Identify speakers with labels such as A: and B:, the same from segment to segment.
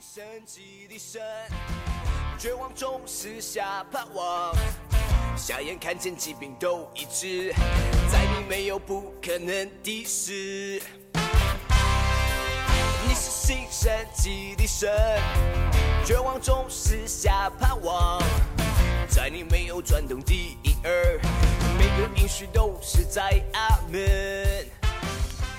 A: 神迹的神，绝望中撕下盼望，瞎眼看见疾病都医治，在你没有不可能的事。你是新神迹的神，绝望中撕下盼望，在你没有转动的一二，每个音讯都是在阿门。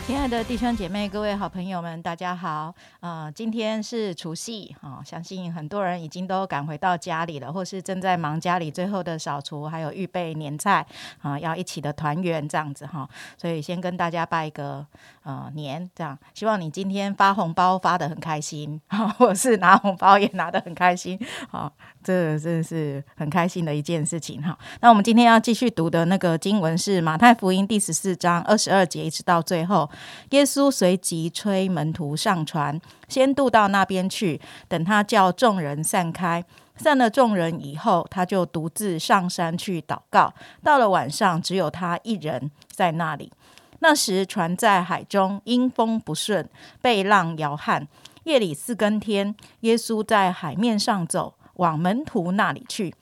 B: 亲爱的弟兄姐妹、各位好朋友们，大家好！呃，今天是除夕啊，相信很多人已经都赶回到家里了，或是正在忙家里最后的扫除，还有预备年菜啊，要一起的团圆这样子哈。所以先跟大家拜个呃年，这样希望你今天发红包发的很开心，或是拿红包也拿的很开心，好，这真的是很开心的一件事情哈。那我们今天要继续读的那个经文是马太福音第十四章二十二节一直到最后。耶稣随即催门徒上船，先渡到那边去。等他叫众人散开，散了众人以后，他就独自上山去祷告。到了晚上，只有他一人在那里。那时船在海中，因风不顺，被浪摇撼。夜里四更天，耶稣在海面上走，往门徒那里去。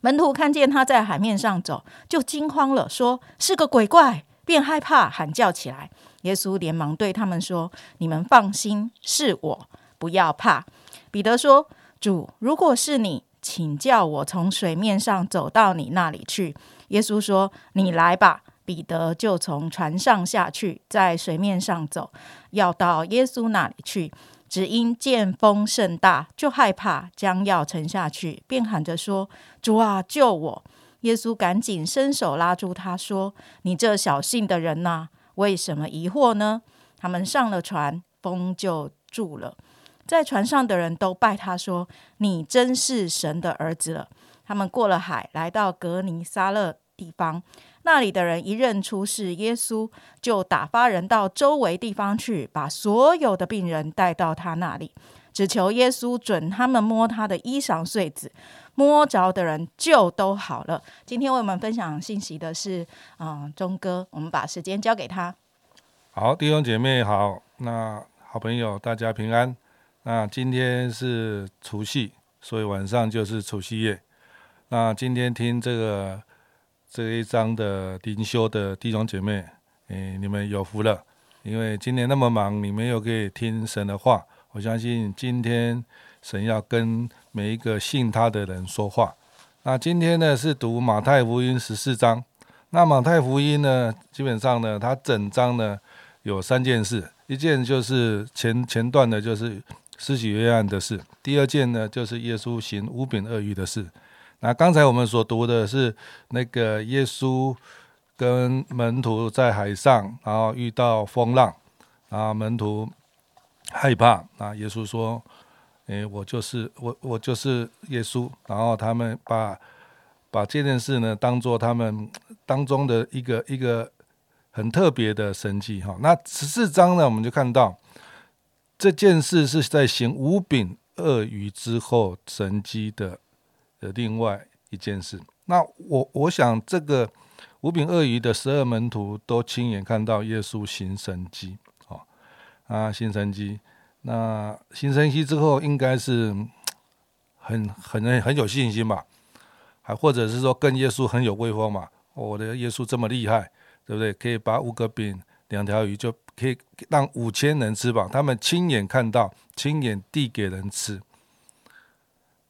B: 门徒看见他在海面上走，就惊慌了，说是个鬼怪。便害怕，喊叫起来。耶稣连忙对他们说：“你们放心，是我，不要怕。”彼得说：“主，如果是你，请叫我从水面上走到你那里去。”耶稣说：“你来吧。”彼得就从船上下去，在水面上走，要到耶稣那里去。只因见风甚大，就害怕，将要沉下去，便喊着说：“主啊，救我！”耶稣赶紧伸手拉住他，说：“你这小信的人呐，为什么疑惑呢？”他们上了船，风就住了。在船上的人都拜他说：“你真是神的儿子了。”他们过了海，来到格尼撒勒地方，那里的人一认出是耶稣，就打发人到周围地方去，把所有的病人带到他那里，只求耶稣准他们摸他的衣裳穗子。摸着的人就都好了。今天为我们分享信息的是，啊，钟哥，我们把时间交给他。
C: 好，弟兄姐妹好，那好朋友大家平安。那今天是除夕，所以晚上就是除夕夜。那今天听这个这一章的灵修的弟兄姐妹，诶，你们有福了，因为今年那么忙，你们又可以听神的话。我相信今天神要跟。每一个信他的人说话。那今天呢是读马太福音十四章。那马太福音呢，基本上呢，它整章呢有三件事。一件就是前前段的，就是施洗约翰的事；第二件呢，就是耶稣行五饼二鱼的事。那刚才我们所读的是那个耶稣跟门徒在海上，然后遇到风浪，然后门徒害怕，那耶稣说。诶，我就是我，我就是耶稣。然后他们把把这件事呢，当做他们当中的一个一个很特别的神迹哈。那十四章呢，我们就看到这件事是在行五饼鳄鱼之后神迹的的另外一件事。那我我想，这个五饼鳄鱼的十二门徒都亲眼看到耶稣行神迹，啊，行神迹。那新生息之后，应该是很很很有信心吧？还或者是说跟耶稣很有威风嘛？我的耶稣这么厉害，对不对？可以把五个饼、两条鱼就可以让五千人吃饱，他们亲眼看到，亲眼递给人吃。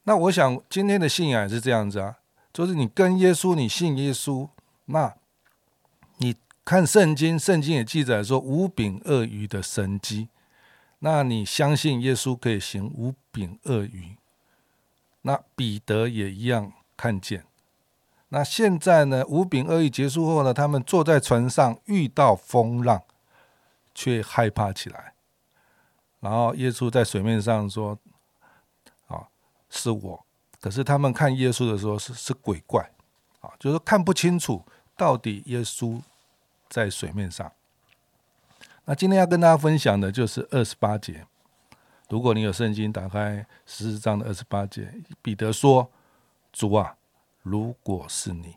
C: 那我想今天的信仰也是这样子啊，就是你跟耶稣，你信耶稣，那你看圣经，圣经也记载说五饼鳄鱼的神迹。那你相信耶稣可以行五饼鳄鱼？那彼得也一样看见。那现在呢？五饼鳄鱼结束后呢？他们坐在船上遇到风浪，却害怕起来。然后耶稣在水面上说：“啊，是我。”可是他们看耶稣的时候是是鬼怪啊，就是看不清楚到底耶稣在水面上。那今天要跟大家分享的就是二十八节。如果你有圣经，打开十四章的二十八节，彼得说：“主啊，如果是你，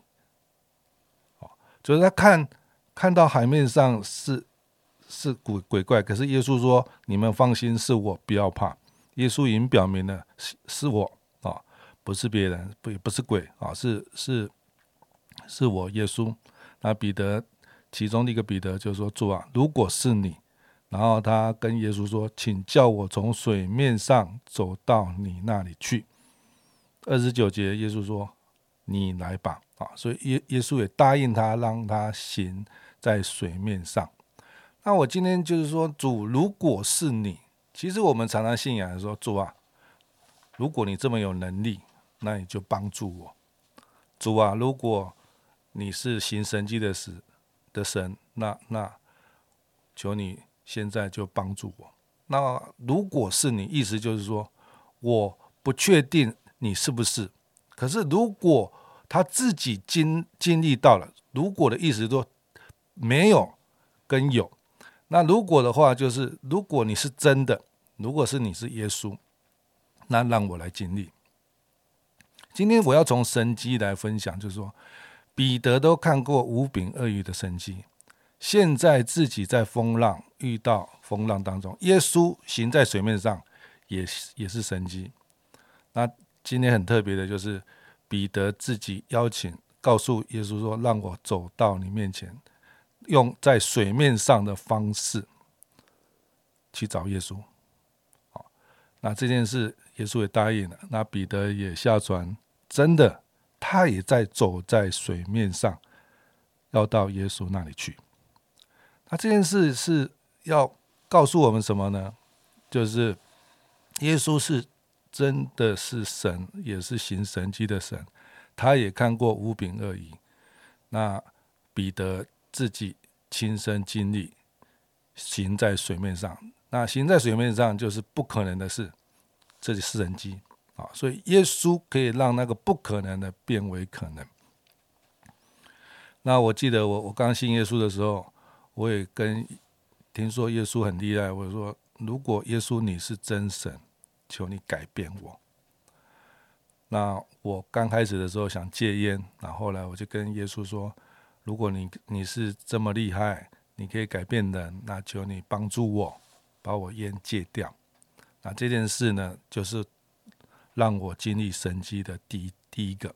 C: 哦，就是他看看到海面上是是鬼鬼怪，可是耶稣说：你们放心，是我，不要怕，耶稣已经表明了是是我啊，不是别人，不不是鬼啊，是是是我耶稣。那彼得其中的一个彼得就说：“主啊，如果是你。”然后他跟耶稣说：“请叫我从水面上走到你那里去。”二十九节，耶稣说：“你来吧。”啊，所以耶耶稣也答应他，让他行在水面上。那我今天就是说，主，如果是你，其实我们常常信仰说，主啊，如果你这么有能力，那你就帮助我。主啊，如果你是行神迹的神的神，那那求你。现在就帮助我。那如果是你，意思就是说，我不确定你是不是。可是如果他自己经经历到了，如果的意思说没有跟有，那如果的话就是，如果你是真的，如果是你是耶稣，那让我来经历。今天我要从神机来分享，就是说，彼得都看过五饼鳄鱼的神迹。现在自己在风浪遇到风浪当中，耶稣行在水面上，也也是神迹。那今天很特别的就是彼得自己邀请，告诉耶稣说：“让我走到你面前，用在水面上的方式去找耶稣。”，那这件事耶稣也答应了。那彼得也下船，真的，他也在走在水面上，要到耶稣那里去。那这件事是要告诉我们什么呢？就是耶稣是真的是神，也是行神迹的神。他也看过五饼二鱼。那彼得自己亲身经历行在水面上，那行在水面上就是不可能的事，这里是神迹所以耶稣可以让那个不可能的变为可能。那我记得我我刚信耶稣的时候。我也跟听说耶稣很厉害，我说如果耶稣你是真神，求你改变我。那我刚开始的时候想戒烟，那后来我就跟耶稣说，如果你你是这么厉害，你可以改变人，那求你帮助我把我烟戒掉。那这件事呢，就是让我经历神迹的第一第一个。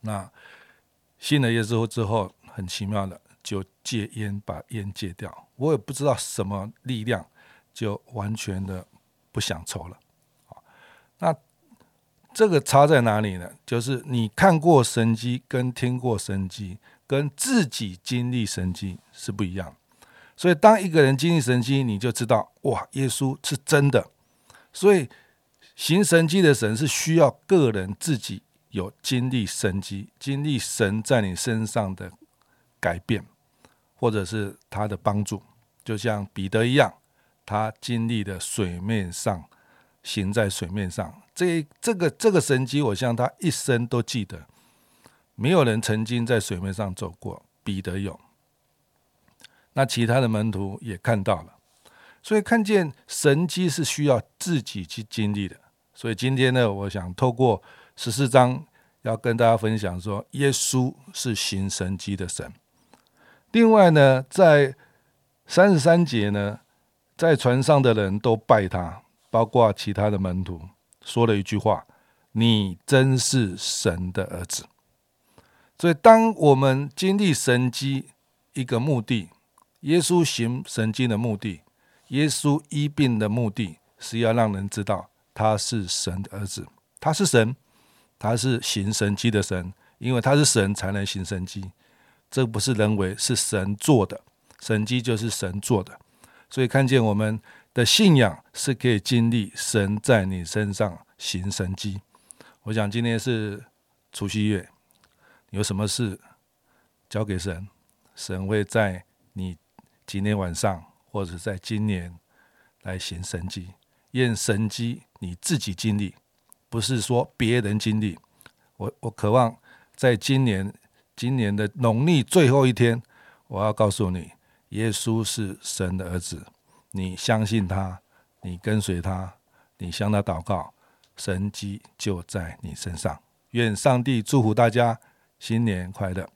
C: 那信了耶稣之后，很奇妙的。就戒烟，把烟戒掉。我也不知道什么力量，就完全的不想抽了。那这个差在哪里呢？就是你看过神迹，跟听过神迹，跟自己经历神迹是不一样。所以，当一个人经历神迹，你就知道，哇，耶稣是真的。所以，行神迹的神是需要个人自己有经历神迹，经历神在你身上的改变。或者是他的帮助，就像彼得一样，他经历的水面上行在水面上，这这个这个神迹，我向他一生都记得。没有人曾经在水面上走过，彼得有。那其他的门徒也看到了，所以看见神迹是需要自己去经历的。所以今天呢，我想透过十四章要跟大家分享说，耶稣是行神迹的神。另外呢，在三十三节呢，在船上的人都拜他，包括其他的门徒，说了一句话：“你真是神的儿子。”所以，当我们经历神迹一个目的，耶稣行神迹的目的，耶稣医病的目的，是要让人知道他是神的儿子，他是神，他是行神迹的神，因为他是神，才能行神迹。这不是人为，是神做的神迹，就是神做的。所以看见我们的信仰是可以经历神在你身上行神迹。我想今天是除夕夜，有什么事交给神，神会在你今天晚上或者在今年来行神迹，验神迹你自己经历，不是说别人经历。我我渴望在今年。今年的农历最后一天，我要告诉你，耶稣是神的儿子。你相信他，你跟随他，你向他祷告，神迹就在你身上。愿上帝祝福大家，新年快乐。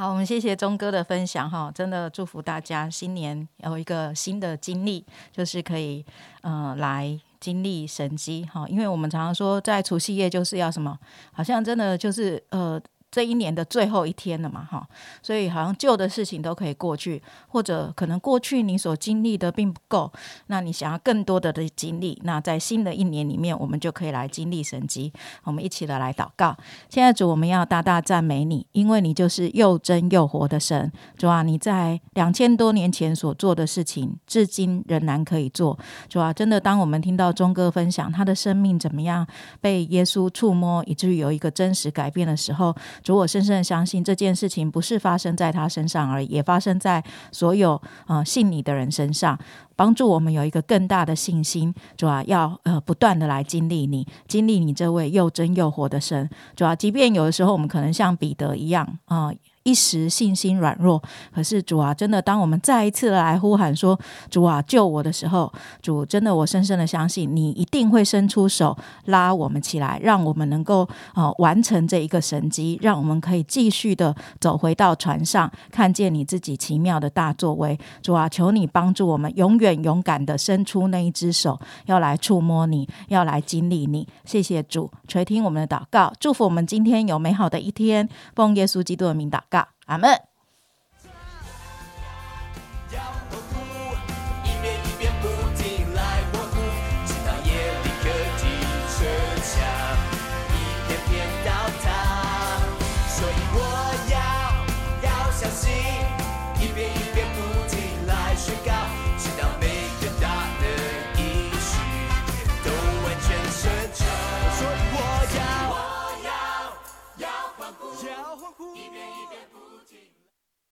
B: 好，我们谢谢钟哥的分享哈，真的祝福大家新年有一个新的经历，就是可以呃来经历神机哈，因为我们常常说在除夕夜就是要什么，好像真的就是呃。这一年的最后一天了嘛，哈，所以好像旧的事情都可以过去，或者可能过去你所经历的并不够，那你想要更多的的经历，那在新的一年里面，我们就可以来经历神迹。我们一起的来祷告。现在主，我们要大大赞美你，因为你就是又真又活的神。主啊，你在两千多年前所做的事情，至今仍然可以做。主啊，真的，当我们听到钟哥分享他的生命怎么样被耶稣触摸，以至于有一个真实改变的时候。主，我深深的相信这件事情不是发生在他身上而已，也发生在所有呃信你的人身上，帮助我们有一个更大的信心。主啊，要呃不断的来经历你，经历你这位又真又活的神。主啊，即便有的时候我们可能像彼得一样啊。一时信心软弱，可是主啊，真的，当我们再一次来呼喊说“主啊，救我”的时候，主真的，我深深的相信你一定会伸出手拉我们起来，让我们能够呃完成这一个神迹，让我们可以继续的走回到船上，看见你自己奇妙的大作为。主啊，求你帮助我们，永远勇敢的伸出那一只手，要来触摸你，要来经历你。谢谢主垂听我们的祷告，祝福我们今天有美好的一天。奉耶稣基督的名祷。阿门。